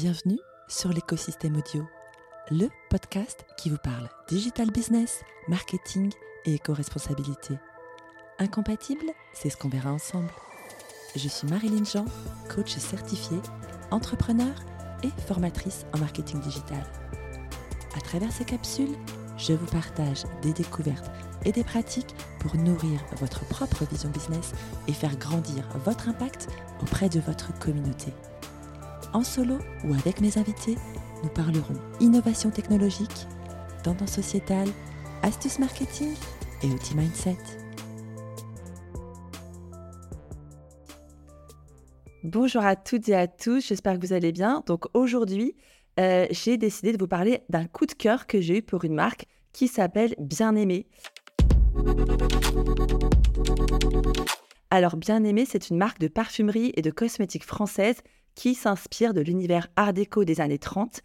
Bienvenue sur l'écosystème audio, le podcast qui vous parle digital business, marketing et éco-responsabilité. Incompatible, c'est ce qu'on verra ensemble. Je suis Marilyn Jean, coach certifiée, entrepreneur et formatrice en marketing digital. À travers ces capsules, je vous partage des découvertes et des pratiques pour nourrir votre propre vision business et faire grandir votre impact auprès de votre communauté. En solo ou avec mes invités, nous parlerons innovation technologique, tendance sociétale, astuces marketing et outils mindset. Bonjour à toutes et à tous, j'espère que vous allez bien. Donc aujourd'hui, euh, j'ai décidé de vous parler d'un coup de cœur que j'ai eu pour une marque qui s'appelle Bien Aimé. Alors Bien Aimé, c'est une marque de parfumerie et de cosmétiques française qui s'inspire de l'univers art déco des années 30.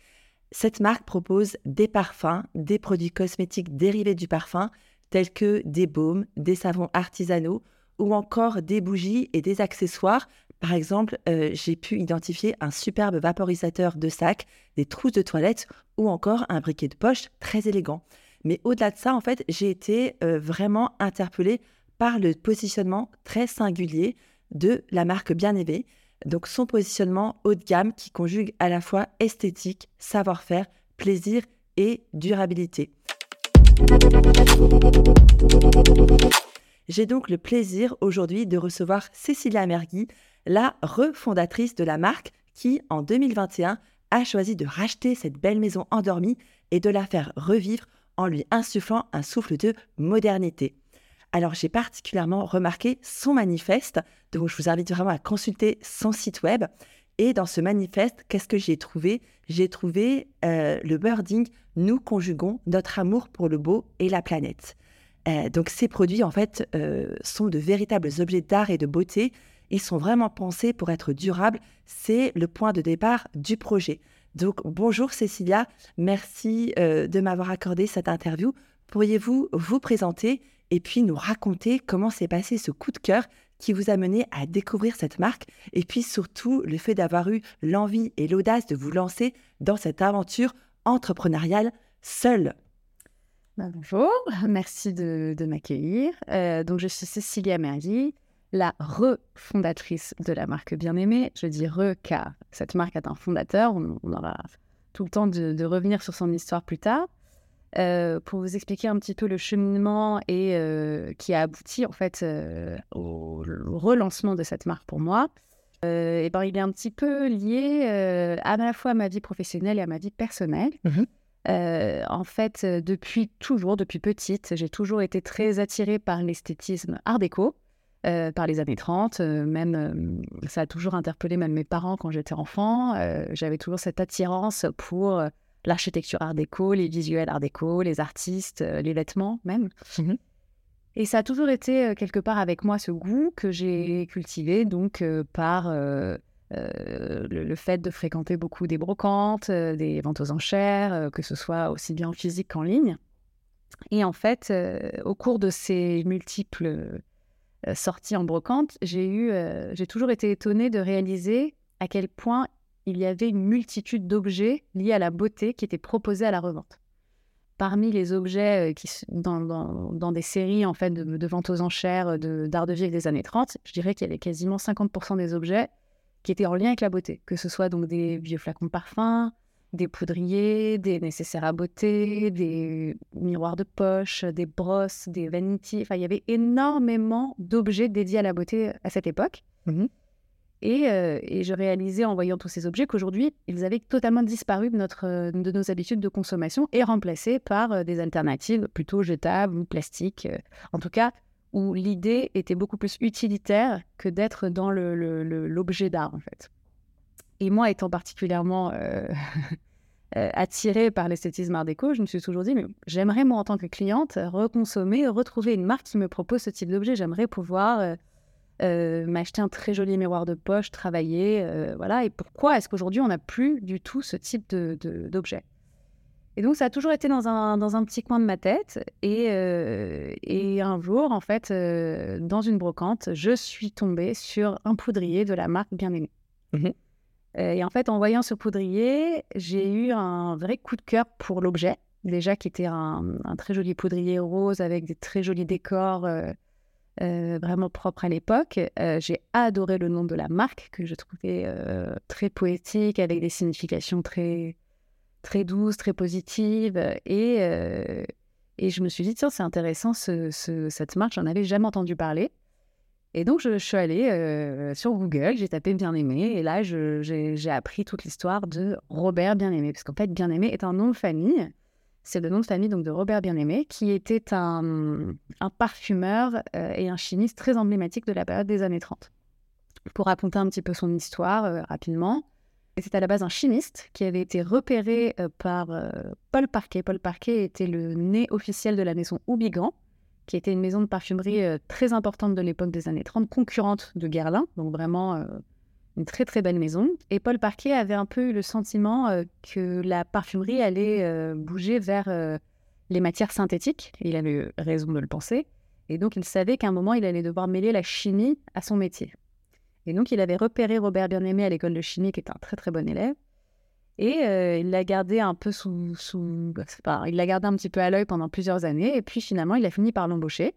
Cette marque propose des parfums, des produits cosmétiques dérivés du parfum, tels que des baumes, des savons artisanaux ou encore des bougies et des accessoires. Par exemple, euh, j'ai pu identifier un superbe vaporisateur de sac, des trousses de toilette ou encore un briquet de poche très élégant. Mais au-delà de ça, en fait, j'ai été euh, vraiment interpellée par le positionnement très singulier de la marque Bien Aimée. Donc son positionnement haut de gamme qui conjugue à la fois esthétique, savoir-faire, plaisir et durabilité. J'ai donc le plaisir aujourd'hui de recevoir Cécilia Mergui, la refondatrice de la marque qui, en 2021, a choisi de racheter cette belle maison endormie et de la faire revivre en lui insufflant un souffle de modernité. Alors j'ai particulièrement remarqué son manifeste, donc je vous invite vraiment à consulter son site web. Et dans ce manifeste, qu'est-ce que j'ai trouvé? J'ai trouvé euh, le wording Nous conjuguons notre amour pour le beau et la planète. Euh, donc ces produits, en fait, euh, sont de véritables objets d'art et de beauté. Ils sont vraiment pensés pour être durables. C'est le point de départ du projet. Donc bonjour Cécilia, merci de m'avoir accordé cette interview. Pourriez-vous vous présenter et puis nous raconter comment s'est passé ce coup de cœur qui vous a mené à découvrir cette marque et puis surtout le fait d'avoir eu l'envie et l'audace de vous lancer dans cette aventure entrepreneuriale seule. Bah, bonjour, merci de, m'accueillir. Euh, donc je suis Cécilia Merli, la refondatrice de la marque Bien-Aimée. Je dis re car cette marque a un fondateur, on, aura tout le temps de revenir sur son histoire plus tard. Euh, pour vous expliquer un petit peu le cheminement et euh, qui a abouti en fait euh, au, relancement de cette marque pour moi. et ben, il est un petit peu lié à la fois à ma vie professionnelle et à ma vie personnelle. Mmh en fait, depuis toujours, depuis petite, j'ai toujours été très attirée par l'esthétisme art déco. par les années 30. même, ça a toujours interpellé même mes parents quand j'étais enfant. J'avais toujours cette attirance pour l'architecture art déco, les visuels art déco, les artistes, euh, les vêtements même. Mmh et ça a toujours été euh, quelque part avec moi ce goût que j'ai cultivé donc euh, par le, fait de fréquenter beaucoup des brocantes, des ventes aux enchères, que ce soit aussi bien en physique qu'en ligne. Et en fait, au cours de ces multiples sorties en brocante, j'ai eu, j'ai toujours été étonnée de réaliser à quel point il y avait une multitude d'objets liés à la beauté qui étaient proposés à la revente. Parmi les objets euh, qui, dans, des séries en fait, de, vente aux enchères euh, d'art de, vie des années 30, je dirais qu'il y avait quasiment 50% des objets qui étaient en lien avec la beauté, que ce soit donc des vieux flacons de parfum, des poudriers, des nécessaires à beauté, des miroirs de poche, des brosses, des vanities. Enfin, il y avait énormément d'objets dédiés à la beauté à cette époque. Mmh euh, et, je réalisais en voyant tous ces objets qu'aujourd'hui, ils avaient totalement disparu de, euh, nos habitudes de consommation et remplacés par euh, des alternatives plutôt jetables ou plastiques. en tout cas, où l'idée était beaucoup plus utilitaire que d'être dans l'objet d'art, en fait. Et moi, étant particulièrement attirée par l'esthétisme art déco, je me suis toujours dit, mais j'aimerais, moi, en tant que cliente, reconsommer, retrouver une marque qui me propose ce type d'objet. J'aimerais pouvoir m'acheter un très joli miroir de poche, travailler, euh, voilà. Et pourquoi est-ce qu'aujourd'hui on n'a plus du tout ce type d'objet de, Et donc ça a toujours été dans un, dans un petit coin de ma tête. Et, euh, et un jour, en fait, dans une brocante, je suis tombée sur un poudrier de la marque Bien-Aimé. Mmh et en fait, en voyant ce poudrier, j'ai eu un vrai coup de cœur pour l'objet. Déjà, qui était un, très joli poudrier rose avec des très jolis décors vraiment propres à l'époque. j'ai adoré le nom de la marque que je trouvais très poétique, avec des significations très, très douces, très positives. Et, et je me suis dit, tiens, c'est intéressant, cette marque, j'en avais jamais entendu parler. Et donc, je, suis allée euh, sur Google, j'ai tapé Bien-Aimé, et là, j'ai appris toute l'histoire de Robert Bien-Aimé, parce qu'en fait, Bien-Aimé est un nom de famille. C'est le nom de famille donc de Robert Bien-Aimé, qui était un, parfumeur euh, et un chimiste très emblématique de la période des années 30. Pour raconter un petit peu son histoire euh, rapidement, c'est à la base un chimiste qui avait été repéré par Paul Parquet. Paul Parquet était le nez officiel de la maison Houbigant, qui était une maison de parfumerie euh, très importante de l'époque des années 30, concurrente de Guerlain, donc vraiment euh, une très très belle maison. Et Paul Parquet avait un peu eu le sentiment euh, que la parfumerie allait bouger vers les matières synthétiques. il avait eu raison de le penser. Et donc il savait qu'à un moment, il allait devoir mêler la chimie à son métier. Et donc il avait repéré Robert Bien-Aimé à l'école de chimie, qui est un très très bon élève. Et euh, il l'a gardé un peu sous, sous il l'a gardé un petit peu à l'œil pendant plusieurs années. Et puis finalement, il a fini par l'embaucher.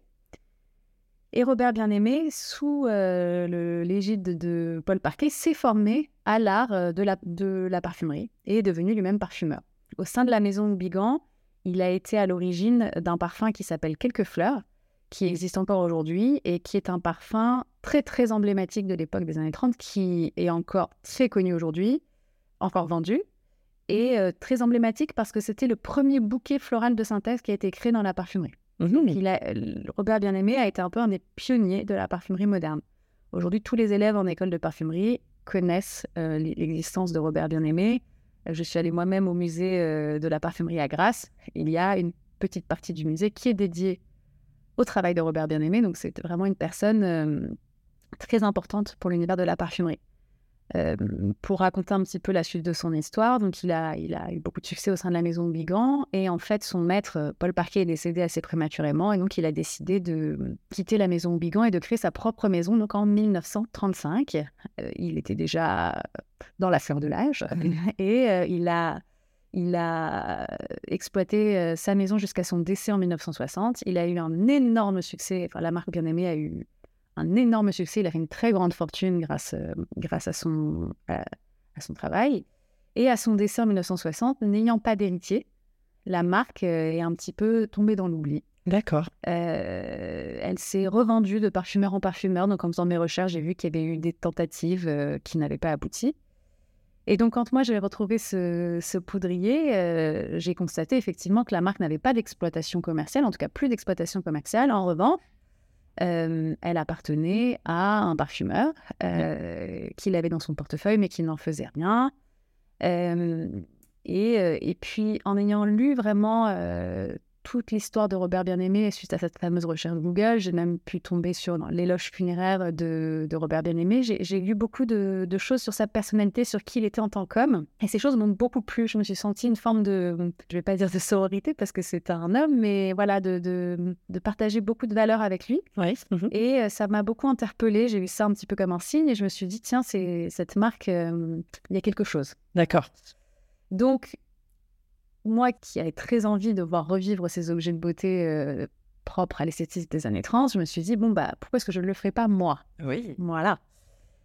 Et Robert Bien-Aimé, sous euh, l'égide de, Paul Parquet, s'est formé à l'art euh, de, la, parfumerie et est devenu lui-même parfumeur. Au sein de la maison Bigan, il a été à l'origine d'un parfum qui s'appelle Quelques fleurs, qui existe encore aujourd'hui et qui est un parfum très très emblématique de l'époque des années 30, qui est encore très connu aujourd'hui encore vendu, et euh, très emblématique parce que c'était le premier bouquet floral de synthèse qui a été créé dans la parfumerie. Mmh Robert Bien-Aimé a été un peu un des pionniers de la parfumerie moderne. Aujourd'hui, tous les élèves en école de parfumerie connaissent euh, l'existence de Robert Bien-Aimé. Je suis allée moi-même au musée euh, de la parfumerie à Grasse. Il y a une petite partie du musée qui est dédiée au travail de Robert Bien-Aimé. Donc, c'est vraiment une personne très importante pour l'univers de la parfumerie. Euh, pour raconter un petit peu la suite de son histoire. Donc, il a, il a eu beaucoup de succès au sein de la maison Bigan. Et en fait, son maître, euh, Paul Parquet, est décédé assez prématurément. Et donc, il a décidé de quitter la maison Bigan et de créer sa propre maison, donc en 1935. Euh, il était déjà dans la fleur de l'âge. Et il a. Il a exploité sa maison jusqu'à son décès en 1960. Il a eu un énorme succès. Enfin, la marque Bien-Aimée a eu un énorme succès. Il a fait une très grande fortune grâce, euh, grâce à, son, à, son travail. Et à son décès en 1960, n'ayant pas d'héritier, la marque euh, est un petit peu tombée dans l'oubli. D'accord. Euh, elle s'est revendue de parfumeur en parfumeur. Donc, en faisant mes recherches, j'ai vu qu'il y avait eu des tentatives qui n'avaient pas abouti. Et donc, quand moi j'ai retrouvé ce, ce poudrier, j'ai constaté effectivement que la marque n'avait pas d'exploitation commerciale, en tout cas plus d'exploitation commerciale. En revanche, euh, elle appartenait à un parfumeur euh, qui l'avait dans son portefeuille, mais qui n'en faisait rien. Euh, et, et, puis, en ayant lu vraiment toute l'histoire de Robert Bien-Aimé suite à cette fameuse recherche Google. J'ai même pu tomber sur l'éloge funéraire de, de Robert Bien-Aimé. J'ai lu beaucoup de, choses sur sa personnalité, sur qui il était en tant qu'homme. Et ces choses m'ont beaucoup plu. Je me suis sentie une forme de, je vais pas dire de sororité parce que c'est un homme, mais voilà, de, de, partager beaucoup de valeurs avec lui. Oui. Mhm. Et euh, ça m'a beaucoup interpellée. J'ai vu ça un petit peu comme un signe et je me suis dit, tiens, c'est cette marque, euh, il y a quelque chose. D'accord. Donc, moi qui avais très envie de voir revivre ces objets de beauté euh, propres à l'esthétique des années 30, je me suis dit, bon, bah, pourquoi est-ce que je ne le ferais pas moi? Oui. Voilà.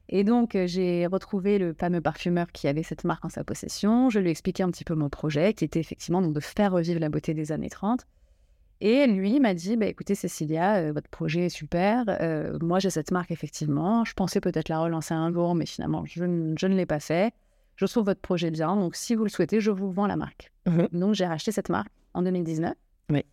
Et donc, euh, j'ai retrouvé le fameux parfumeur qui avait cette marque en sa possession. Je lui ai expliqué un petit peu mon projet, qui était effectivement donc, de faire revivre la beauté des années 30. Et lui m'a dit, bah, écoutez Cécilia, euh, votre projet est super. moi, j'ai cette marque, effectivement. Je pensais peut-être la relancer un jour, mais finalement, je, je ne l'ai pas fait je trouve votre projet bien, donc si vous le souhaitez, je vous vends la marque. Mhm. Donc j'ai racheté cette marque en 2019. Oui.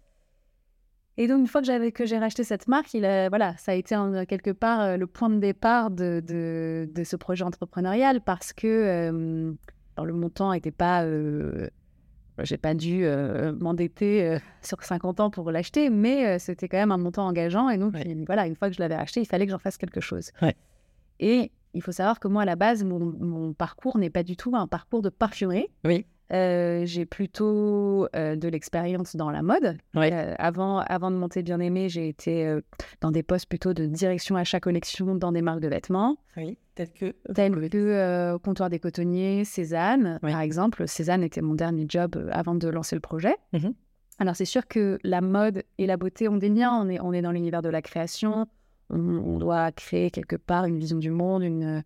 Et donc une fois que j'avais que j'ai racheté cette marque, il voilà, ça a été quelque part euh, le point de départ de, de, ce projet entrepreneurial parce que euh, le montant n'était pas, euh, j'ai pas dû m'endetter sur 50 ans pour l'acheter, mais c'était quand même un montant engageant et donc voilà, une fois que je l'avais acheté, il fallait que j'en fasse quelque chose. Ouais. Et il faut savoir que moi, à la base, mon, parcours n'est pas du tout un parcours de parfumerie. Oui. euh, j'ai plutôt euh, de l'expérience dans la mode. Euh, avant, avant de monter Bien Aimé, j'ai été dans des postes plutôt de direction achat collection dans des marques de vêtements. Oui, tel que Tel que Comptoir des Cotonniers, Cézanne, par exemple. Cézanne était mon dernier job avant de lancer le projet. Mmh Alors, c'est sûr que la mode et la beauté ont des liens. On est, on est dans l'univers de la création. On, doit créer quelque part une vision du monde, une,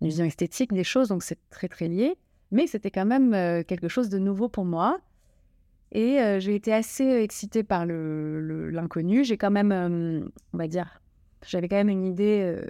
vision esthétique des choses. Donc, c'est très, très lié. Mais c'était quand même euh, quelque chose de nouveau pour moi. Et euh, j'ai été assez excitée par l'inconnu. Le, j'ai quand même, euh, on va dire, j'avais quand même une idée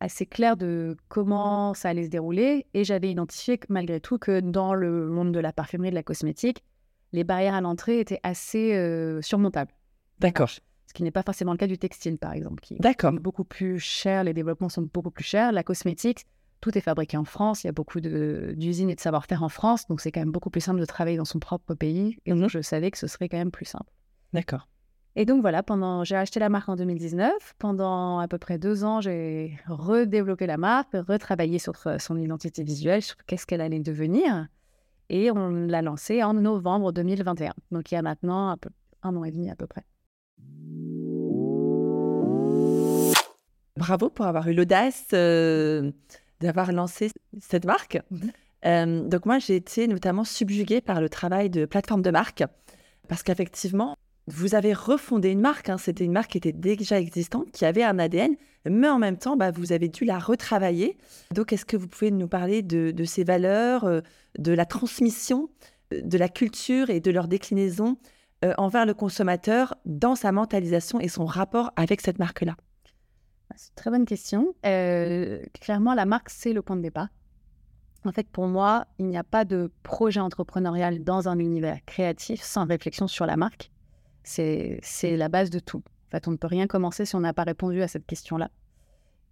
assez claire de comment ça allait se dérouler. Et j'avais identifié malgré tout que dans le monde de la parfumerie et de la cosmétique, les barrières à l'entrée étaient assez surmontables. D'accord. Ce qui n'est pas forcément le cas du textile, par exemple, qui est beaucoup plus cher, les développements sont beaucoup plus chers. La cosmétique, tout est fabriqué en France, il y a beaucoup d'usines et de savoir-faire en France, donc c'est quand même beaucoup plus simple de travailler dans son propre pays. Et donc, mhm. je savais que ce serait quand même plus simple. D'accord. Et donc voilà, pendant, j'ai acheté la marque en 2019. Pendant à peu près deux ans, j'ai redéveloppé la marque, retravaillé sur euh, son identité visuelle, sur qu'est-ce qu'elle allait devenir. Et on l'a lancée en novembre 2021. Donc il y a maintenant un, peu, un an et demi à peu près. Bravo pour avoir eu l'audace euh, d'avoir lancé cette marque. Mhm. Euh, donc moi, j'ai été notamment subjuguée par le travail de plateforme de marque, parce qu'effectivement, vous avez refondé une marque. Hein. C'était une marque qui était déjà existante, qui avait un ADN, mais en même temps, bah, vous avez dû la retravailler. Donc, est-ce que vous pouvez nous parler de, de ces valeurs, euh, de la transmission, de la culture et de leur déclinaison envers le consommateur dans sa mentalisation et son rapport avec cette marque-là? C'est une très bonne question. Euh, clairement, la marque, c'est le point de départ. En fait, pour moi, il n'y a pas de projet entrepreneurial dans un univers créatif sans réflexion sur la marque. C'est la base de tout. En fait, on ne peut rien commencer si on n'a pas répondu à cette question-là.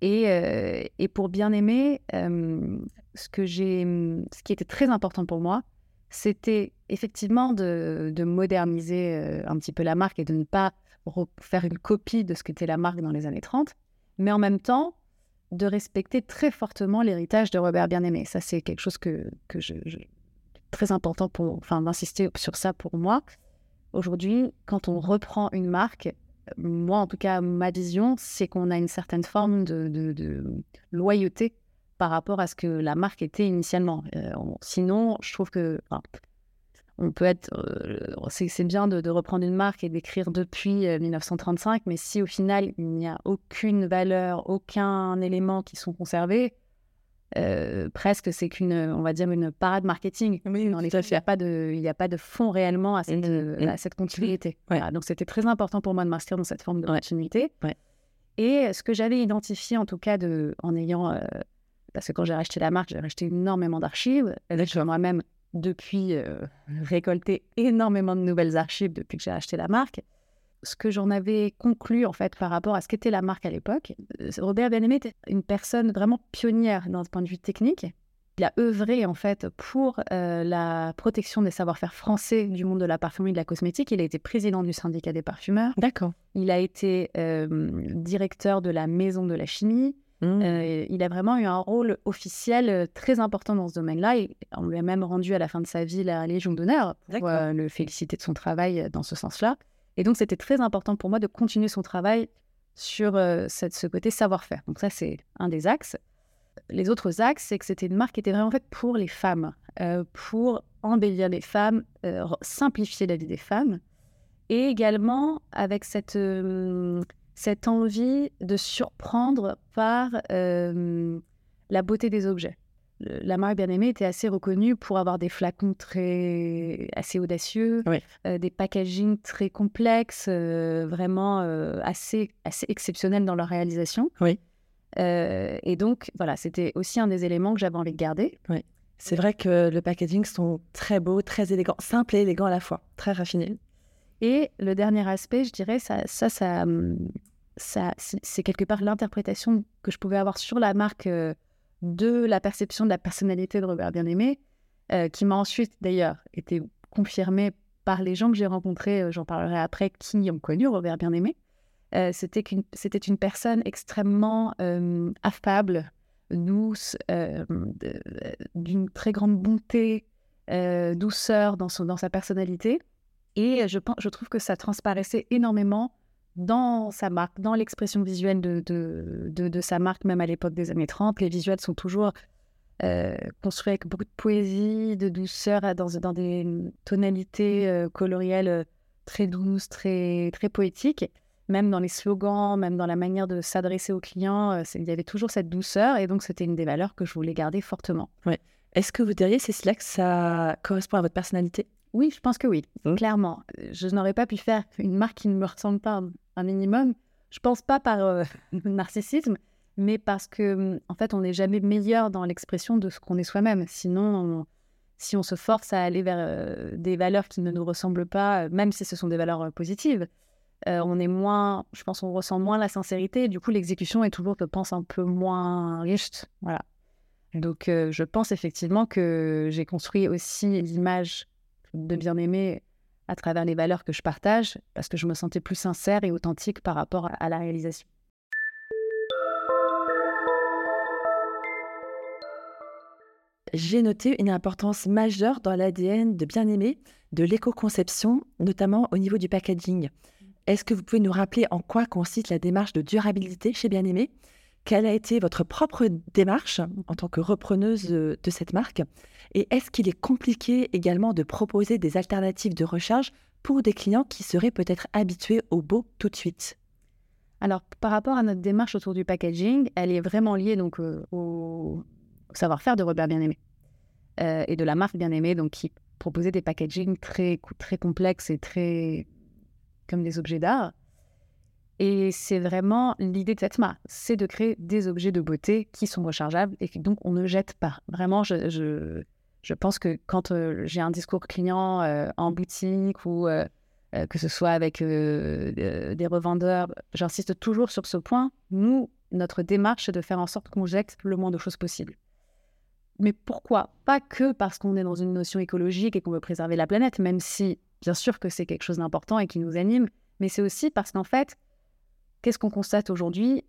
Et, euh, et, pour bien aimer, euh, ce, que ce qui était très important pour moi, c'était effectivement de, de moderniser un petit peu la marque et de ne pas faire une copie de ce qu'était la marque dans les années 30, mais en même temps, de respecter très fortement l'héritage de Robert Bien-Aimé. Ça, c'est quelque chose que, que je, très important pour, enfin, d'insister sur ça pour moi. Aujourd'hui, quand on reprend une marque, moi, en tout cas, ma vision, c'est qu'on a une certaine forme de, de, loyauté par rapport à ce que la marque était initialement. Euh, sinon, je trouve que on peut être. Euh, c'est bien de, reprendre une marque et d'écrire depuis 1935, euh, mais si au final il n'y a aucune valeur, aucun élément qui sont conservés, euh, presque c'est qu'une, on va dire, une parade marketing. Oui, il n'y a, pas de, il a pas de fond réellement à cette, mmh, à cette continuité. donc c'était très important pour moi de m'inscrire dans cette forme de continuité. Et ce que j'avais identifié, en tout cas, de, en ayant. parce que quand j'ai racheté la marque, j'ai racheté énormément d'archives. Moi-même depuis euh, récolté énormément de nouvelles archives depuis que j'ai acheté la marque. Ce que j'en avais conclu en fait par rapport à ce qu'était la marque à l'époque, euh, Robert Bien-Aimé était une personne vraiment pionnière dans ce point de vue technique. Il a œuvré en fait pour euh, la protection des savoir-faire français du monde de la parfumerie et de la cosmétique. Il a été président du syndicat des parfumeurs. D'accord. Il a été directeur de la maison de la chimie. Mmh. Euh, il a vraiment eu un rôle officiel euh, très important dans ce domaine-là. Et on lui a même rendu à la fin de sa vie la Légion d'honneur pour euh, le féliciter de son travail dans ce sens-là. Et donc, c'était très important pour moi de continuer son travail sur cette, ce côté savoir-faire. Donc, ça, c'est un des axes. Les autres axes, c'est que c'était une marque qui était vraiment faite pour les femmes, pour embellir les femmes, simplifier la vie des femmes. Et également avec cette cette envie de surprendre par euh, la beauté des objets. La marque Bien-Aimée était assez reconnue pour avoir des flacons très assez audacieux, euh, des packaging très complexes, euh, vraiment assez, assez exceptionnels dans leur réalisation. Oui. et donc, voilà, c'était aussi un des éléments que j'avais envie de garder. Oui. C'est vrai que le packaging sont très beaux, très élégants, simples et élégants à la fois, très raffinés. Et le dernier aspect, je dirais, ça, ça, ça, hum, c'est quelque part l'interprétation que je pouvais avoir sur la marque euh, de la perception de la personnalité de Robert Bien-Aimé, euh, qui m'a ensuite d'ailleurs été confirmée par les gens que j'ai rencontrés, euh, j'en parlerai après, qui ont connu Robert Bien-Aimé. c'était c'était une personne extrêmement affable, douce, d'une très grande bonté, douceur dans, son, dans sa personnalité. Et je, pense, je trouve que ça transparaissait énormément dans sa marque, dans l'expression visuelle de, de, de, sa marque, même à l'époque des années 30. Les visuels sont toujours euh, construits avec beaucoup de poésie, de douceur, dans, dans des tonalités euh, colorielles euh, très douces, très, très poétiques. Même dans les slogans, même dans la manière de s'adresser aux clients, il y avait toujours cette douceur. Et donc, c'était une des valeurs que je voulais garder fortement. Ouais. Est-ce que vous diriez, Cécilia, que ça correspond à votre personnalité? Oui, je pense que oui, mmh. clairement. Je n'aurais pas pu faire une marque qui ne me ressemble pas un minimum. Je pense pas par euh, narcissisme, mais parce que hum, en fait, on n'est jamais meilleur dans l'expression de ce qu'on est soi-même. Sinon, si on se force à aller vers euh, des valeurs qui ne nous ressemblent pas, euh, même si ce sont des valeurs positives, on est moins, je pense, on ressent moins la sincérité. du coup, l'exécution est toujours, je pense, un peu moins riche. Voilà. Donc, je pense effectivement que j'ai construit aussi l'image de bien-aimé à travers les valeurs que je partage, parce que je me sentais plus sincère et authentique par rapport à la réalisation. J'ai noté une importance majeure dans l'ADN de bien-aimé de l'éco-conception, notamment au niveau du packaging. Est-ce que vous pouvez nous rappeler en quoi consiste la démarche de durabilité chez Bien-Aimé quelle a été votre propre démarche en tant que repreneuse de cette marque Et est-ce qu'il est compliqué également de proposer des alternatives de recharge pour des clients qui seraient peut-être habitués au beau tout de suite? Alors, par rapport à notre démarche autour du packaging, elle est vraiment liée donc euh, au savoir-faire de Robert Bien-Aimé euh, et de la marque Bien-Aimé, donc qui proposait des packagings très, très complexes et très comme des objets d'art. Et c'est vraiment l'idée de cette marque, c'est de créer des objets de beauté qui sont rechargeables et donc on ne jette pas. Vraiment, je pense que quand euh, j'ai un discours client euh, en boutique ou euh, que ce soit avec des revendeurs, j'insiste toujours sur ce point. Nous, notre démarche, c'est de faire en sorte qu'on jette le moins de choses possible. Mais pourquoi? Pas que parce qu'on est dans une notion écologique et qu'on veut préserver la planète, même si bien sûr que c'est quelque chose d'important et qui nous anime, mais c'est aussi parce qu'en fait, Qu'est-ce qu'on constate aujourd'hui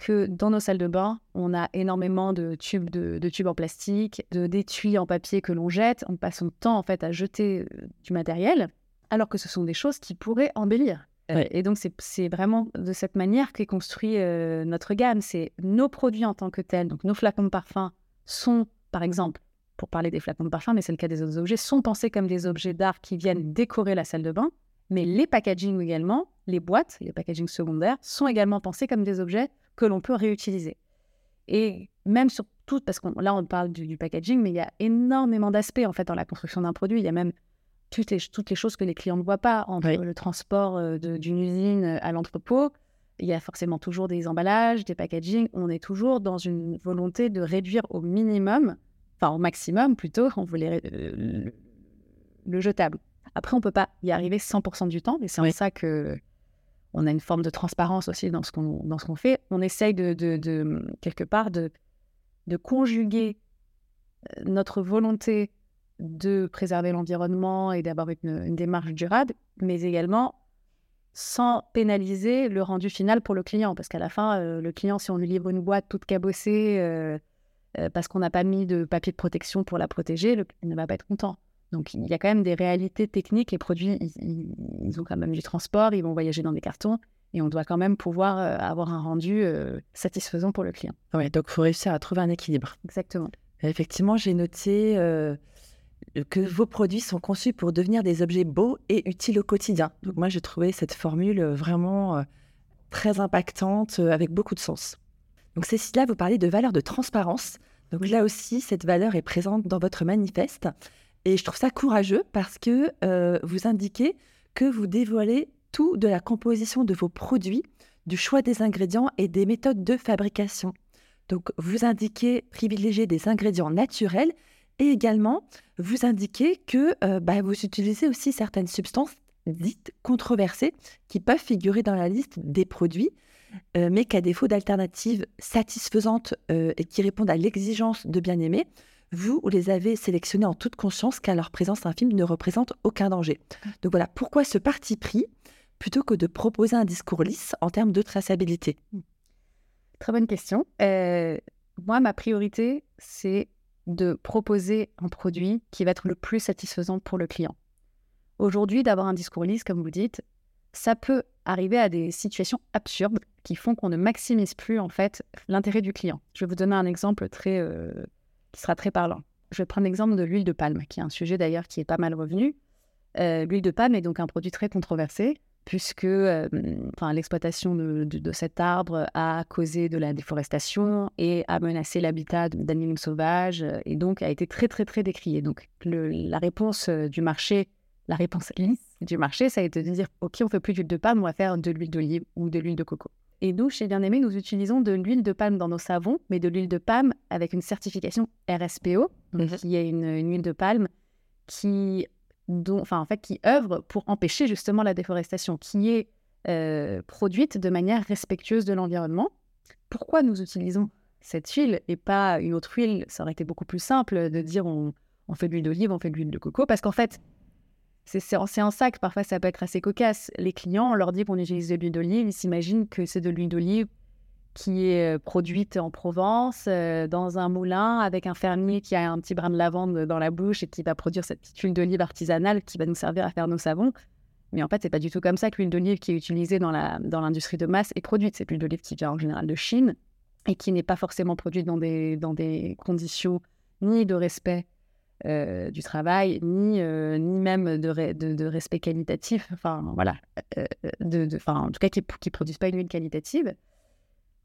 que dans nos salles de bain, on a énormément de tubes, de, tubes en plastique, de d'étuis en papier que l'on jette. On passe son temps en fait à jeter euh, du matériel, alors que ce sont des choses qui pourraient embellir. Et donc c'est vraiment de cette manière qu'est construit euh, notre gamme. C'est nos produits en tant que tels. Donc nos flacons de parfum sont, par exemple, pour parler des flacons de parfum, mais c'est le cas des autres objets, sont pensés comme des objets d'art qui viennent décorer la salle de bain. Mais les packaging également, les boîtes, les packaging secondaires, sont également pensés comme des objets que l'on peut réutiliser. Et même sur tout, parce que là on parle du, packaging, mais il y a énormément d'aspects en fait dans la construction d'un produit. Il y a même toutes les, toutes les choses que les clients ne voient pas, entre le transport euh, d'une usine à l'entrepôt. Il y a forcément toujours des emballages, des packaging. On est toujours dans une volonté de réduire au minimum, enfin au maximum plutôt, on voulait euh, le jetable. Après, on ne peut pas y arriver 100% du temps, mais c'est en ça que on a une forme de transparence aussi dans ce qu'on dans ce qu'on fait. On essaye de, de, quelque part de de conjuguer euh, notre volonté de préserver l'environnement et d'avoir une, démarche durable, mais également sans pénaliser le rendu final pour le client. Parce qu'à la fin, euh, le client, si on lui livre une boîte toute cabossée euh, parce qu'on n'a pas mis de papier de protection pour la protéger, il ne va pas être content. Donc il y a quand même des réalités techniques. Les produits, ils, ont quand même du transport, ils vont voyager dans des cartons. Et on doit quand même pouvoir euh, avoir un rendu euh, satisfaisant pour le client. Oui, donc il faut réussir à trouver un équilibre. Exactement. Effectivement, j'ai noté euh, que vos produits sont conçus pour devenir des objets beaux et utiles au quotidien. Donc moi, j'ai trouvé cette formule vraiment très impactante, avec beaucoup de sens. Donc Cécilia, vous parlez de valeur de transparence. Donc là aussi, cette valeur est présente dans votre manifeste. Et je trouve ça courageux parce que euh, vous indiquez que vous dévoilez tout de la composition de vos produits, du choix des ingrédients et des méthodes de fabrication. Donc vous indiquez privilégier des ingrédients naturels et également vous indiquez que euh, bah, vous utilisez aussi certaines substances dites controversées qui peuvent figurer dans la liste des produits, euh, mais qu'à défaut d'alternatives satisfaisantes et qui répondent à l'exigence de bien aimer, vous les avez sélectionnés en toute conscience car leur présence infime ne représente aucun danger. Donc voilà, pourquoi ce parti pris plutôt que de proposer un discours lisse en termes de traçabilité? Très bonne question. Euh, moi, ma priorité, c'est de proposer un produit qui va être le plus satisfaisant pour le client. Aujourd'hui, d'avoir un discours lisse, comme vous dites, ça peut arriver à des situations absurdes qui font qu'on ne maximise plus en fait l'intérêt du client. Je vais vous donner un exemple très, euh, qui sera très parlant. Je vais prendre l'exemple de l'huile de palme, qui est un sujet d'ailleurs qui est pas mal revenu. Euh, l'huile de palme est donc un produit très controversé puisque euh, l'exploitation de, cet arbre a causé de la déforestation et a menacé l'habitat d'animaux sauvages et donc a été très très très décrié. Donc la réponse du marché, la réponse du marché, ça a été de dire ok on fait plus d'huile de palme, on va faire de l'huile d'olive ou de l'huile de coco. Et nous, chez Bien Aimé, nous utilisons de l'huile de palme dans nos savons, mais de l'huile de palme avec une certification RSPO, mhm. qui est une, huile de palme qui, enfin, en fait, qui œuvre pour empêcher justement la déforestation, qui est euh, produite de manière respectueuse de l'environnement. Pourquoi nous utilisons cette huile et pas une autre huile? Ça aurait été beaucoup plus simple de dire on, on fait de l'huile d'olive, on fait de l'huile de coco, parce qu'en fait, c'est en sac, parfois ça peut être assez cocasse. Les clients, on leur dit qu'on utilise de l'huile d'olive, ils s'imaginent que c'est de l'huile d'olive qui est euh, produite en Provence, euh, dans un moulin, avec un fermier qui a un petit brin de lavande dans la bouche et qui va produire cette petite huile d'olive artisanale qui va nous servir à faire nos savons. Mais en fait, c'est pas du tout comme ça que l'huile d'olive qui est utilisée dans l'industrie de masse est produite. C'est l'huile d'olive qui vient en général de Chine et qui n'est pas forcément produite dans des conditions ni de respect euh, du travail, ni, euh, ni même de, de, respect qualitatif, enfin voilà, euh, de, en tout cas qui ne produisent pas une huile qualitative.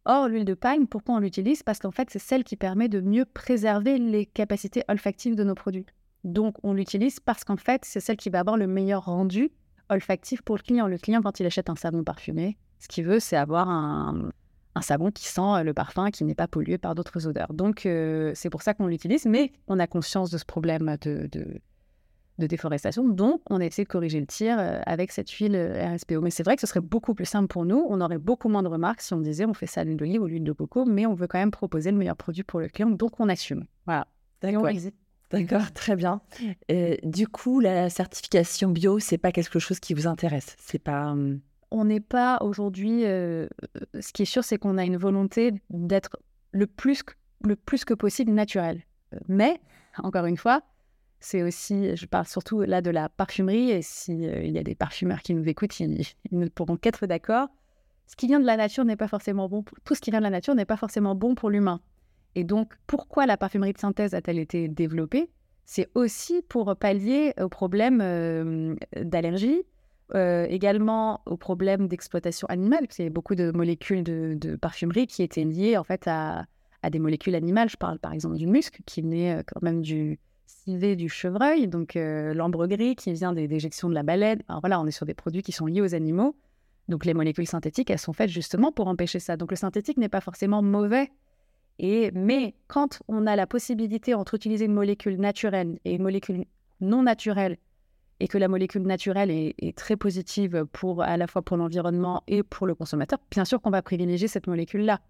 Or, l'huile de palme, pourquoi on l'utilise? Parce qu'en fait, c'est celle qui permet de mieux préserver les capacités olfactives de nos produits. Donc, on l'utilise parce qu'en fait, c'est celle qui va avoir le meilleur rendu olfactif pour le client. Le client, quand il achète un savon parfumé, ce qu'il veut, c'est avoir un, un savon qui sent euh, le parfum, qui n'est pas pollué par d'autres odeurs. Donc, euh, c'est pour ça qu'on l'utilise, mais on a conscience de ce problème de, de, déforestation. Donc, on a essayé de corriger le tir euh, avec cette huile RSPO. Mais c'est vrai que ce serait beaucoup plus simple pour nous. On aurait beaucoup moins de remarques si on disait on fait ça à l'huile d'olive ou l'huile de coco, mais on veut quand même proposer le meilleur produit pour le client. Donc, on assume. Voilà. D'accord. D'accord, très bien. du coup, la certification bio, c'est pas quelque chose qui vous intéresse? C'est pas. On n'est pas aujourd'hui. Euh, ce qui est sûr, c'est qu'on a une volonté d'être le plus, le plus que possible naturel. Mais, encore une fois, c'est aussi, je parle surtout là de la parfumerie, et s'il euh, y a des parfumeurs qui nous écoutent, ils, ne pourront qu'être d'accord. Ce qui vient de la nature n'est pas forcément bon. Pour, tout ce qui vient de la nature n'est pas forcément bon pour l'humain. Et donc, pourquoi la parfumerie de synthèse a-t-elle été développée? C'est aussi pour pallier aux problèmes euh, d'allergie, euh, également au problème d'exploitation animale, parce qu'il y a beaucoup de molécules de, parfumerie qui étaient liées en fait à, des molécules animales. Je parle par exemple du musc, qui venait euh, quand même du civet du chevreuil, donc euh, l'ambre gris qui vient des déjections de la baleine. Alors voilà, on est sur des produits qui sont liés aux animaux. Donc les molécules synthétiques, elles sont faites justement pour empêcher ça. Donc le synthétique n'est pas forcément mauvais. Et, mais quand on a la possibilité entre utiliser une molécule naturelle et une molécule non naturelle et que la molécule naturelle est, très positive pour à la fois pour l'environnement et pour le consommateur, bien sûr qu'on va privilégier cette molécule-là.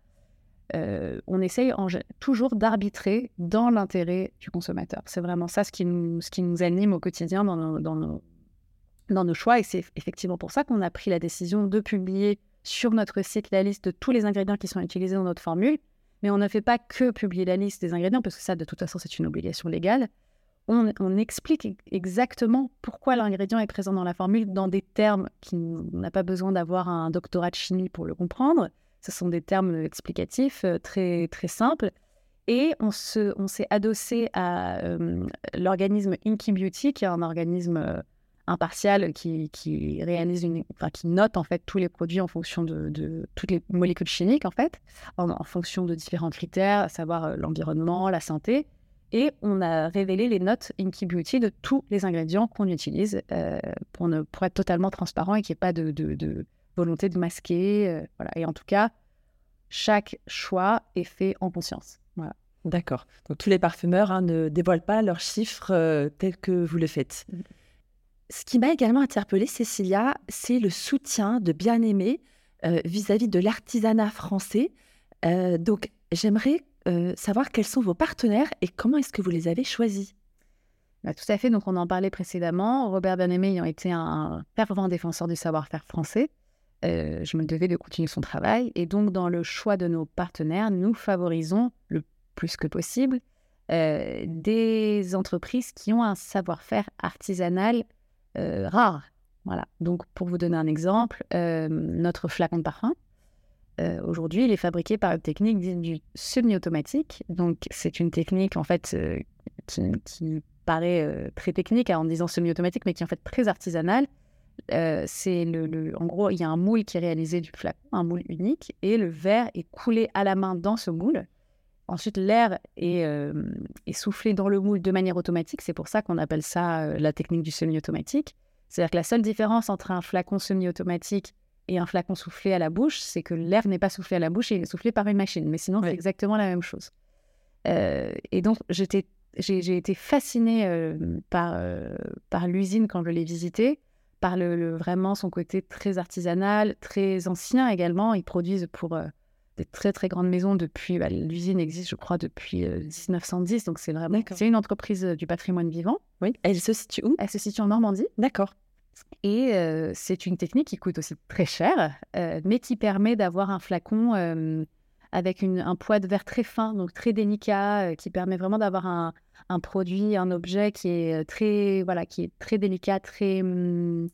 Euh, on essaye toujours d'arbitrer dans l'intérêt du consommateur. C'est vraiment ça ce qui, nous, anime au quotidien dans nos choix. Et c'est effectivement pour ça qu'on a pris la décision de publier sur notre site la liste de tous les ingrédients qui sont utilisés dans notre formule. Mais on ne fait pas que publier la liste des ingrédients, parce que ça, de toute façon, c'est une obligation légale on, explique exactement pourquoi l'ingrédient est présent dans la formule dans des termes qui n'a pas besoin d'avoir un doctorat de chimie pour le comprendre. Ce sont des termes explicatifs euh, très, très simples. Et on, s'est adossé à euh, l'organisme Inky Beauty, qui est un organisme euh, impartial qui, réalise une, qui note en fait tous les produits en fonction de, toutes les molécules chimiques en fait, en fonction de différents critères, à savoir l'environnement, la santé. Et on a révélé les notes Inky Beauty de tous les ingrédients qu'on utilise euh, pour, ne, pour être totalement transparent et qu'il n'y ait pas de, volonté de masquer. Euh, voilà. Et en tout cas, chaque choix est fait en conscience. Voilà. D'accord. Donc tous les parfumeurs hein, ne dévoilent pas leurs chiffres euh, tels que vous le faites. Mm. Ce qui m'a également interpellée, Cécilia, c'est le soutien de bien-aimé vis-à-vis de l'artisanat français. donc j'aimerais euh, savoir quels sont vos partenaires et comment est-ce que vous les avez choisis. Bah, tout à fait, donc on en parlait précédemment. Robert Bien-Aimé ayant été un fervent défenseur du savoir-faire français, euh, je me devais de continuer son travail. Et donc, dans le choix de nos partenaires, nous favorisons le plus que possible des entreprises qui ont un savoir-faire artisanal rare. Voilà. Donc, pour vous donner un exemple, notre flacon de parfum, aujourd'hui, il est fabriqué par une technique du semi-automatique. Donc, c'est une technique, en fait, qui, paraît très technique hein, en disant semi-automatique, mais qui est en fait très artisanale. c'est le, en gros, il y a un moule qui est réalisé du flacon, un moule unique, et le verre est coulé à la main dans ce moule. Ensuite, l'air est, soufflé dans le moule de manière automatique. C'est pour ça qu'on appelle ça la technique du semi-automatique. C'est-à-dire que la seule différence entre un flacon semi-automatique et un flacon soufflé à la bouche, c'est que l'air n'est pas soufflé à la bouche et il est soufflé par une machine. Mais sinon, c'est exactement la même chose. et donc, j'étais j'ai été fascinée par, par l'usine quand je l'ai visitée, par le, vraiment son côté très artisanal, très ancien également. Ils produisent pour des très très grandes maisons depuis. Bah, l'usine existe, je crois, depuis 1910. Donc c'est vraiment c'est une entreprise du patrimoine vivant. Oui. Elle se situe où? Elle se situe en Normandie. D'accord. Et c'est une technique qui coûte aussi très cher, mais qui permet d'avoir un flacon avec un poids de verre très fin, donc très délicat, qui permet vraiment d'avoir un, produit, un objet qui est très, voilà, qui est très délicat, très, mmh,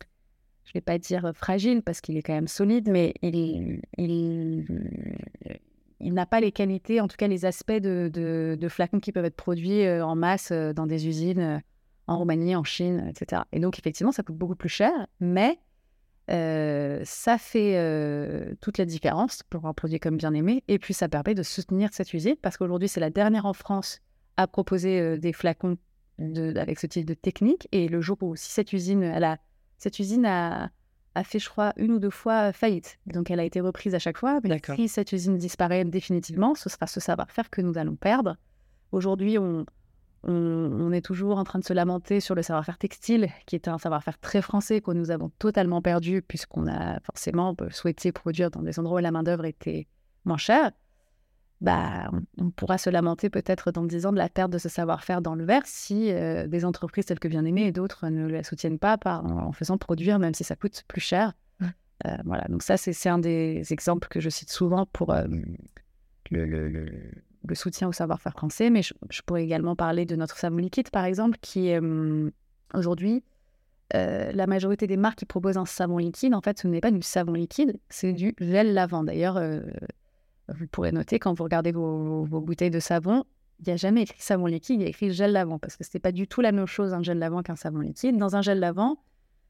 je vais pas dire fragile parce qu'il est quand même solide, mais il, n'a pas les qualités, en tout cas les aspects de, de, flacons qui peuvent être produits en masse dans des usines en Roumanie, en Chine, etc. Et donc effectivement, ça coûte beaucoup plus cher, mais ça fait toute la différence pour un produit comme bien aimé. Et puis ça permet de soutenir cette usine parce qu'aujourd'hui, c'est la dernière en France à proposer des flacons avec ce type de technique. Et le jour où si cette usine, elle a, cette usine a, a, fait, je crois, une ou deux fois faillite. Donc elle a été reprise à chaque fois. Mais si cette usine disparaît définitivement, ce sera ce savoir-faire que nous allons perdre. Aujourd'hui, on, on, est toujours en train de se lamenter sur le savoir-faire textile, qui était un savoir-faire très français que nous avons totalement perdu, puisqu'on a forcément souhaité produire dans des endroits où la main-d'œuvre était moins chère. Bah, on, pourra se lamenter peut-être dans 10 ans de la perte de ce savoir-faire dans le verre si euh, des entreprises telles que Bien Aimé et d'autres ne la soutiennent pas par, en, faisant produire, même si ça coûte plus cher. Euh, voilà, donc ça, c'est un des exemples que je cite souvent pour euh, le, le, le, soutien au savoir-faire français. Mais je, pourrais également parler de notre savon liquide, par exemple, qui est aujourd'hui, la majorité des marques qui proposent un savon liquide, en fait, ce n'est pas du savon liquide, c'est du gel lavant. D'ailleurs, vous pourrez noter quand vous regardez vos, bouteilles de savon, il n'y a jamais écrit savon liquide, il y a écrit gel lavant, parce que ce n'est pas du tout la même chose un gel lavant qu'un savon liquide. Dans un gel lavant,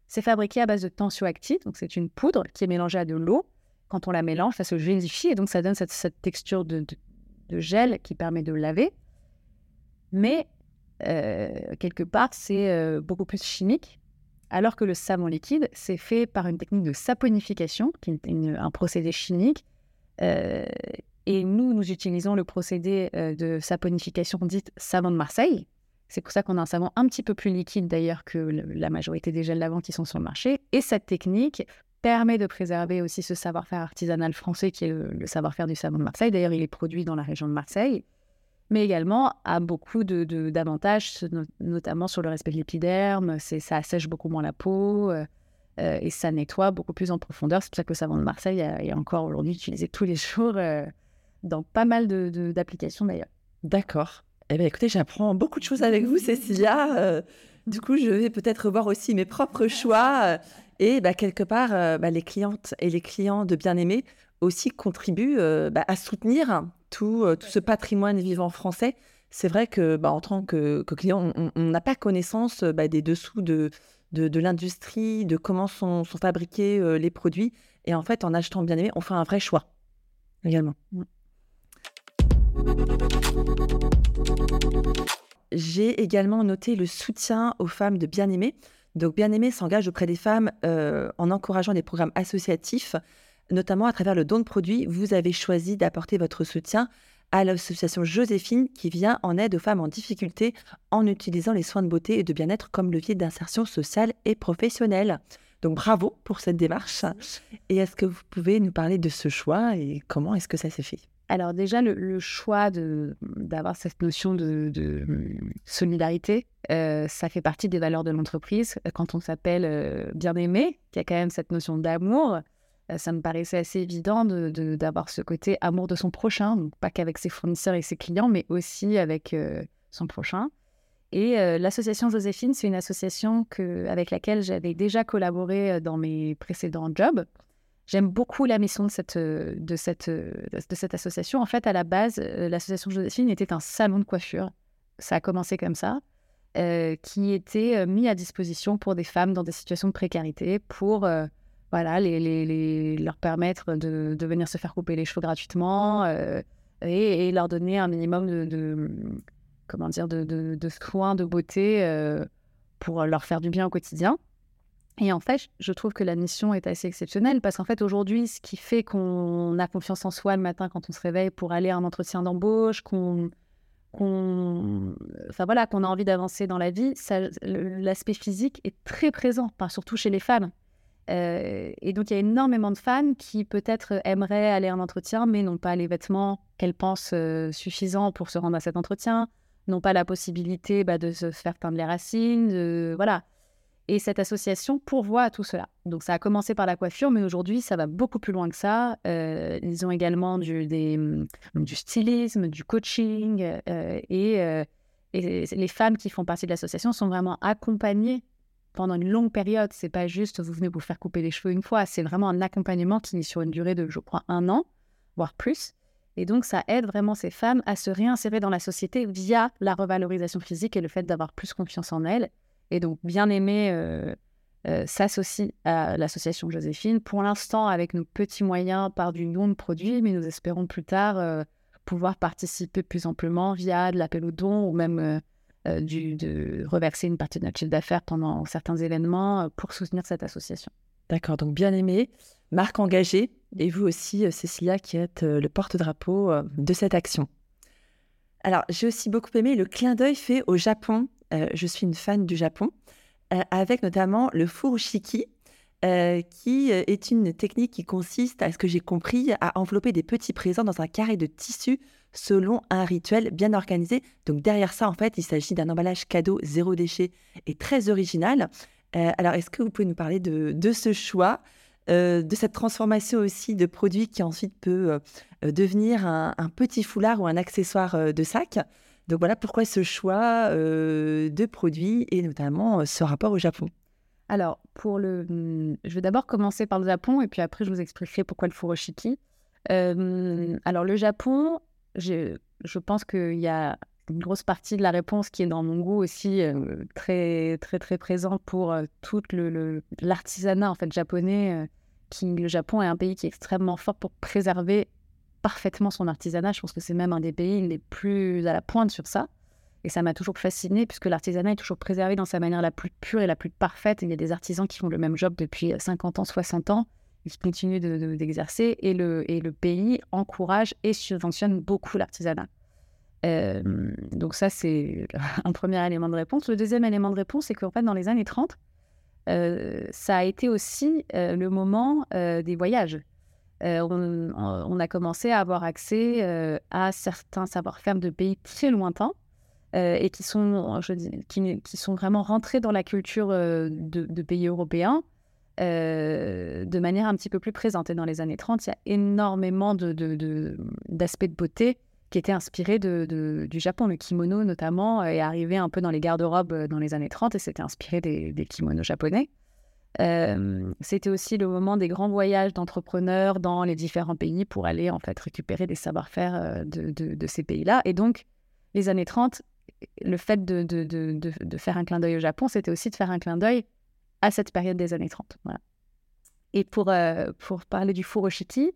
c'est fabriqué à base de tensioactide, donc c'est une poudre qui est mélangée à de l'eau. Quand on la mélange, ça se gélifie et donc ça donne cette, texture de, gel qui permet de laver. Mais euh, quelque part, c'est euh, beaucoup plus chimique, alors que le savon liquide, c'est fait par une technique de saponification, qui est un procédé chimique euh, et nous, nous utilisons le procédé de saponification dite savon de Marseille. C'est pour ça qu'on a un savon un petit peu plus liquide d'ailleurs que la majorité des gels lavants qui sont sur le marché. Et cette technique permet de préserver aussi ce savoir-faire artisanal français qui est le, savoir-faire du savon de Marseille. D'ailleurs, il est produit dans la région de Marseille, mais également a beaucoup d'avantages, de, notamment sur le respect de l'épiderme. Ça assèche beaucoup moins la peau. Euh, euh, et ça nettoie beaucoup plus en profondeur. C'est pour ça que le savon de Marseille est encore aujourd'hui utilisé tous les jours euh, dans pas mal d'applications d'ailleurs. D'accord. Eh bien, écoutez, j'apprends beaucoup de choses avec vous, Cécilia. Du coup, je vais peut-être revoir aussi mes propres choix. Et bah, quelque part, bah, les clientes et les clients de Bien-Aimé aussi contribuent bah, à soutenir tout, tout, ce patrimoine vivant français. C'est vrai que en tant que, client, on n'a pas connaissance des dessous de, de, l'industrie, de comment sont, fabriqués euh, les produits. Et en fait, en achetant bien aimé, on fait un vrai choix également. Mm. J'ai également noté le soutien aux femmes de bien aimé. Donc bien aimé s'engage auprès des femmes euh, en encourageant des programmes associatifs, notamment à travers le don de produits. Vous avez choisi d'apporter votre soutien à l'association Joséphine qui vient en aide aux femmes en difficulté en utilisant les soins de beauté et de bien-être comme levier d'insertion sociale et professionnelle. Donc bravo pour cette démarche. Et est-ce que vous pouvez nous parler de ce choix et comment est-ce que ça s'est fait? Alors déjà, le, choix d'avoir cette notion de, solidarité, euh, ça fait partie des valeurs de l'entreprise. Quand on s'appelle euh, bien aimé, qu'il y a quand même cette notion d'amour, euh, ça me paraissait assez évident d'avoir ce côté amour de son prochain, donc pas qu'avec ses fournisseurs et ses clients, mais aussi avec euh, son prochain. Et l'association Joséphine, c'est une association avec laquelle j'avais déjà collaboré dans mes précédents jobs. J'aime beaucoup la mission de cette, de, cette, association. En fait, à la base, l'association Joséphine était un salon de coiffure. Ça a commencé comme ça. qui était mis à disposition pour des femmes dans des situations de précarité pour voilà, leur permettre de, venir se faire couper les cheveux gratuitement et, leur donner un minimum de comment dire, de, soins, de beauté euh, pour leur faire du bien au quotidien. Et en fait, je trouve que la mission est assez exceptionnelle parce qu'en fait, aujourd'hui, ce qui fait qu'on a confiance en soi le matin quand on se réveille pour aller à un entretien d'embauche, qu'on enfin voilà, qu'on a envie d'avancer dans la vie, l'aspect physique est très présent, surtout chez les femmes. Euh, et donc, il y a énormément de femmes qui peut-être aimeraient aller à un entretien, mais n'ont pas les vêtements qu'elles pensent euh, suffisants pour se rendre à cet entretien, n'ont pas la possibilité bah, de se faire teindre les racines, voilà. Et cette association pourvoit à tout cela. Donc ça a commencé par la coiffure, mais aujourd'hui ça va beaucoup plus loin que ça. Euh, ils ont également du, mm, stylisme, du coaching, euh, euh, et, les femmes qui font partie de l'association sont vraiment accompagnées pendant une longue période. C'est pas juste vous venez vous faire couper les cheveux une fois, c'est vraiment un accompagnement qui est sur une durée de, je crois, un an, voire plus. Et donc, ça aide vraiment ces femmes à se réinsérer dans la société via la revalorisation physique et le fait d'avoir plus confiance en elles. Et donc, bien aimer euh, euh, s'associe à l'association Joséphine, pour l'instant avec nos petits moyens par du nom de produits, mais nous espérons plus tard euh, pouvoir participer plus amplement via de l'appel aux dons ou même du, de reverser une partie de notre chiffre d'affaires pendant certains événements pour soutenir cette association. D'accord, donc bien aimé, marque engagée, et vous aussi, Cécilia, qui êtes le porte-drapeau de cette action. Alors, j'ai aussi beaucoup aimé le clin d'œil fait au Japon. Je suis une fan du Japon, avec notamment le furoshiki, qui est une technique qui consiste, à ce que j'ai compris, à envelopper des petits présents dans un carré de tissu selon un rituel bien organisé. Donc derrière ça, en fait, il s'agit d'un emballage cadeau zéro déchet et très original. alors, est-ce que vous pouvez nous parler de, ce choix euh, de cette transformation aussi de produits qui ensuite peut euh, devenir un, petit foulard ou un accessoire euh, de sac? Donc voilà pourquoi ce choix de produits et notamment ce rapport au Japon. Alors, pour le, hmm, je vais d'abord commencer par le Japon et puis après je vous expliquerai pourquoi le furoshiki. alors le Japon, je, je pense qu'il y a une grosse partie de la réponse qui est dans mon goût aussi très très très présent pour tout le l'artisanat en fait japonais le Japon est un pays qui est extrêmement fort pour préserver parfaitement son artisanat. Je pense que c'est même un des pays les plus à la pointe sur ça. Et ça m'a toujours fasciné puisque l'artisanat est toujours préservé dans sa manière la plus pure et la plus parfaite. il y a des artisans qui font le même job depuis 50 ans, 60 ans qui continuent d'exercer. et, le, et le pays encourage et subventionne beaucoup l'artisanat. Euh, donc ça, c'est un premier élément de réponse. Le deuxième élément de réponse, c'est qu'en fait, dans les années 30, euh, ça a été aussi euh, le moment euh, des voyages. On, a commencé à avoir accès à certains savoir-faire de pays très lointains et qui sont, qui, sont vraiment rentrés dans la culture de, pays européens de manière un petit peu plus présente. Et dans les années 30, il y a énormément d'aspects de, beauté qui était inspiré de, du Japon. Le kimono, notamment, est arrivé un peu dans les garde-robes euh, dans les années 30 et c'était inspiré des, kimonos japonais. C'était aussi le moment des grands voyages d'entrepreneurs dans les différents pays pour aller en fait récupérer des savoir-faire de, ces pays-là. Et donc, les années 30, le fait de, faire un clin d'œil au Japon, c'était aussi de faire un clin d'œil à cette période des années 30. Voilà. Et pour, parler du furoshiki,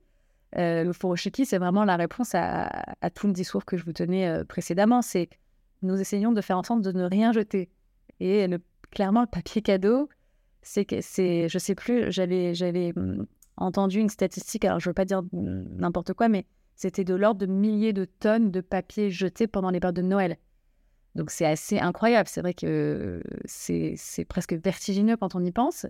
le furoshiki, c'est vraiment la réponse à, tout le discours que je vous tenais précédemment. C'est nous essayons de faire en sorte de ne rien jeter. Et clairement, le papier cadeau, c'est que c'est, je sais plus, j'avais, j'avais hum, entendu une statistique, alors je veux pas dire n'importe quoi, mais c'était de l'ordre de milliers de tonnes de papier jeté pendant les périodes de Noël. Donc c'est assez incroyable. C'est vrai que c'est presque vertigineux quand on y pense.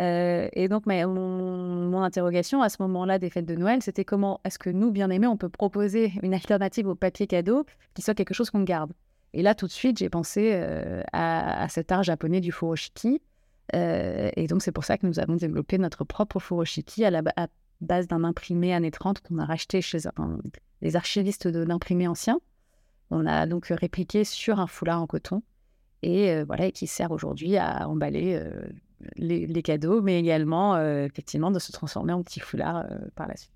Euh, et donc, mon, interrogation à ce moment-là des fêtes de Noël, c'était comment est-ce que nous, bien aimés, on peut proposer une alternative au papier cadeau qui soit quelque chose qu'on garde? Et là, tout de suite, j'ai pensé euh, à, cet art japonais du furoshiki. Euh, et donc, c'est pour ça que nous avons développé notre propre furoshiki à la base d'un imprimé années 30 qu'on a racheté chez les archivistes d'imprimés anciens. On a donc répliqué sur un foulard en coton et voilà, et qui sert aujourd'hui à emballer les, cadeaux, mais également effectivement de se transformer en petit foulard par la suite.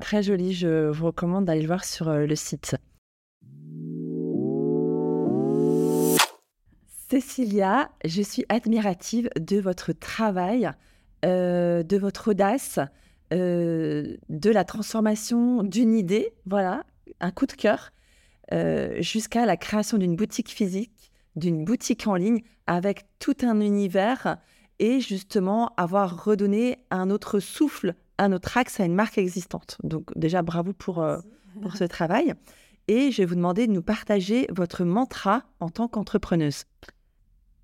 Très joli, je vous recommande d'aller le voir sur le site. Cécilia, je suis admirative de votre travail, de votre audace, de la transformation d'une idée, voilà, un coup de cœur, jusqu'à la création d'une boutique physique, d'une boutique en ligne avec tout un univers et justement avoir redonné un autre souffle, un autre axe à une marque existante. Donc déjà, bravo pour, euh, pour ce travail. Et je vais vous demander de nous partager votre mantra en tant qu'entrepreneuse.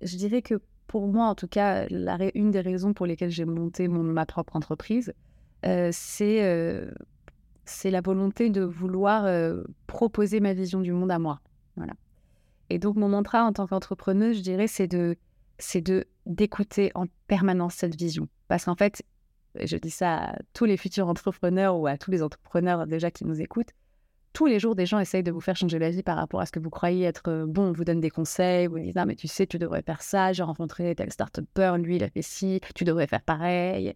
Je dirais que pour moi, en tout cas, une des raisons pour lesquelles j'ai monté mon, ma propre entreprise, euh, c'est euh, c'est la volonté de vouloir proposer ma vision du monde à moi. Voilà. Et donc, mon mantra en tant qu'entrepreneuse, je dirais, c'est d'écouter en permanence cette vision. Parce qu'en fait, je dis ça à tous les futurs entrepreneurs ou à tous les entrepreneurs déjà qui nous écoutent, tous les jours, des gens essayent de vous faire changer la vie par rapport à ce que vous croyez être euh, bon. On vous donne des conseils, vous disent Ah, mais tu sais, tu devrais faire ça. J'ai rencontré tel start-upper, lui, il a fait ci, tu devrais faire pareil.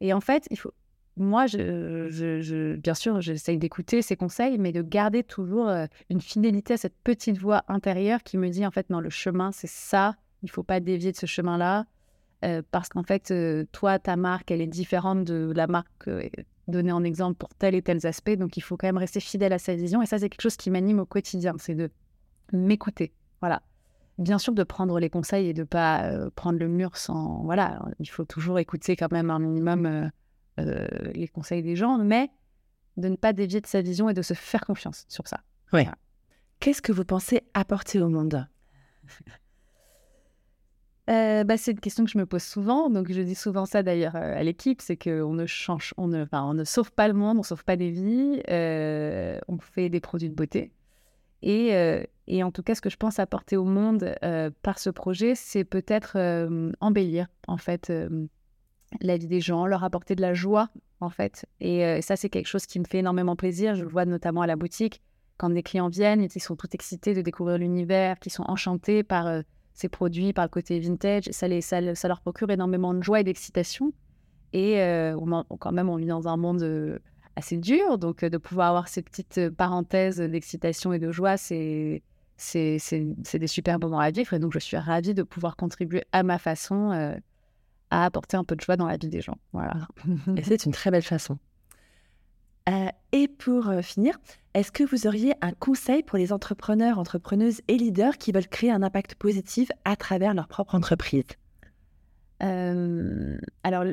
Et en fait, il faut. Moi, je, bien sûr, j'essaye d'écouter ces conseils, mais de garder toujours euh, une fidélité à cette petite voix intérieure qui me dit En fait, non, le chemin, c'est ça il ne faut pas dévier de ce chemin-là. Euh, parce qu'en fait, toi, ta marque, elle est différente de la marque donnée en exemple pour tel et tel aspect. Donc, il faut quand même rester fidèle à sa vision. Et ça, c'est quelque chose qui m'anime au quotidien. C'est de m'écouter. Voilà. Bien sûr, de prendre les conseils et de ne pas prendre le mur sans. Voilà. Il faut toujours écouter quand même un minimum les conseils des gens, mais de ne pas dévier de sa vision et de se faire confiance sur ça. Oui. Qu'est-ce que vous pensez apporter au monde? Euh, bah, c'est une question que je me pose souvent. Donc, je dis souvent ça d'ailleurs euh, à l'équipe c'est qu'on ne change, on ne, on ne sauve pas le monde, on ne sauve pas des vies, euh, on fait des produits de beauté. Et, et, en tout cas, ce que je pense apporter au monde par ce projet, c'est peut-être embellir en fait la vie des gens, leur apporter de la joie en fait. Et ça, c'est quelque chose qui me fait énormément plaisir. Je le vois notamment à la boutique quand des clients viennent, ils sont tout excités de découvrir l'univers, qui sont enchantés par ces produits par le côté vintage. Ça, les, ça, leur procure énormément de joie et d'excitation. Et euh, quand même, on vit dans un monde euh, assez dur. Donc, euh, de pouvoir avoir ces petites parenthèses d'excitation et de joie, c'est, c'est, des super moments à vivre. Et donc, je suis ravie de pouvoir contribuer à ma façon à apporter un peu de joie dans la vie des gens. Voilà. et c'est une très belle façon. Euh, et pour euh, finir, est-ce que vous auriez un conseil pour les entrepreneurs, entrepreneuses et leaders qui veulent créer un impact positif à travers leur propre entreprise? Euh, Alors,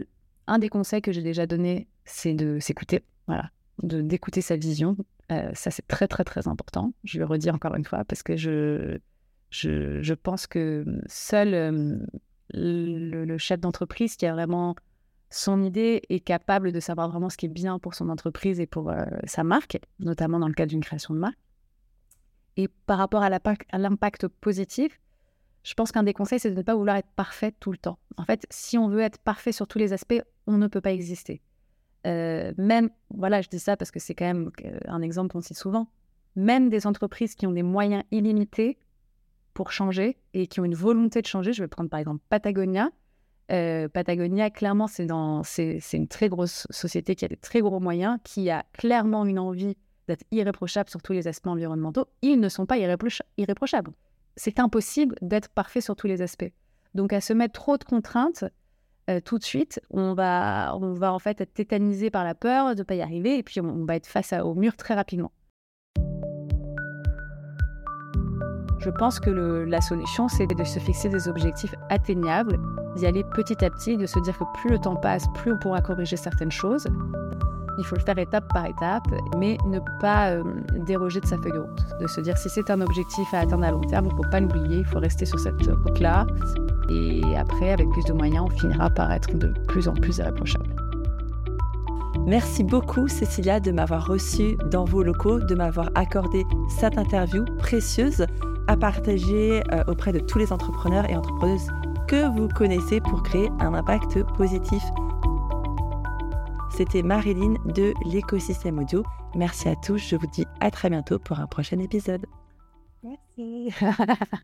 un des conseils que j'ai déjà donné, c'est de s'écouter, voilà, d'écouter sa vision. ça, c'est très, très, très important. Je le redis encore une fois parce que je, je, je pense que seul le, chef d'entreprise qui a vraiment son idée est capable de savoir vraiment ce qui est bien pour son entreprise et pour euh, sa marque, notamment dans le cadre d'une création de marque. Et par rapport à l'impact positif, je pense qu'un des conseils, c'est de ne pas vouloir être parfait tout le temps. En fait, si on veut être parfait sur tous les aspects, on ne peut pas exister. Euh, même, voilà, je dis ça parce que c'est quand même euh, un exemple qu'on cite souvent, même des entreprises qui ont des moyens illimités pour changer et qui ont une volonté de changer, je vais prendre par exemple Patagonia, Patagonia, clairement, c'est, une très grosse société qui a des très gros moyens, qui a clairement une envie d'être irréprochable sur tous les aspects environnementaux. Ils ne sont pas irréprochables. C'est impossible d'être parfait sur tous les aspects. Donc, à se mettre trop de contraintes, tout de suite, on va, on va en fait être tétanisé par la peur de ne pas y arriver, et puis on, va être face au mur très rapidement. Je pense que la solution, c'est de se fixer des objectifs atteignables, d'y aller petit à petit, de se dire que plus le temps passe, plus on pourra corriger certaines choses. Il faut le faire étape par étape, mais ne pas euh, déroger de sa feuille de route. De se dire si c'est un objectif à atteindre à long terme, il ne faut pas l'oublier, il faut rester sur cette route-là. Et après, avec plus de moyens, on finira par être de plus en plus irréprochable. Merci beaucoup Cécilia de m'avoir reçu dans vos locaux, de m'avoir accordé cette interview précieuse à partager euh, auprès de tous les entrepreneurs et entrepreneuses que vous connaissez pour créer un impact positif. C'était Marilyn de l'écosystème audio. Merci à tous, je vous dis à très bientôt pour un prochain épisode. Merci.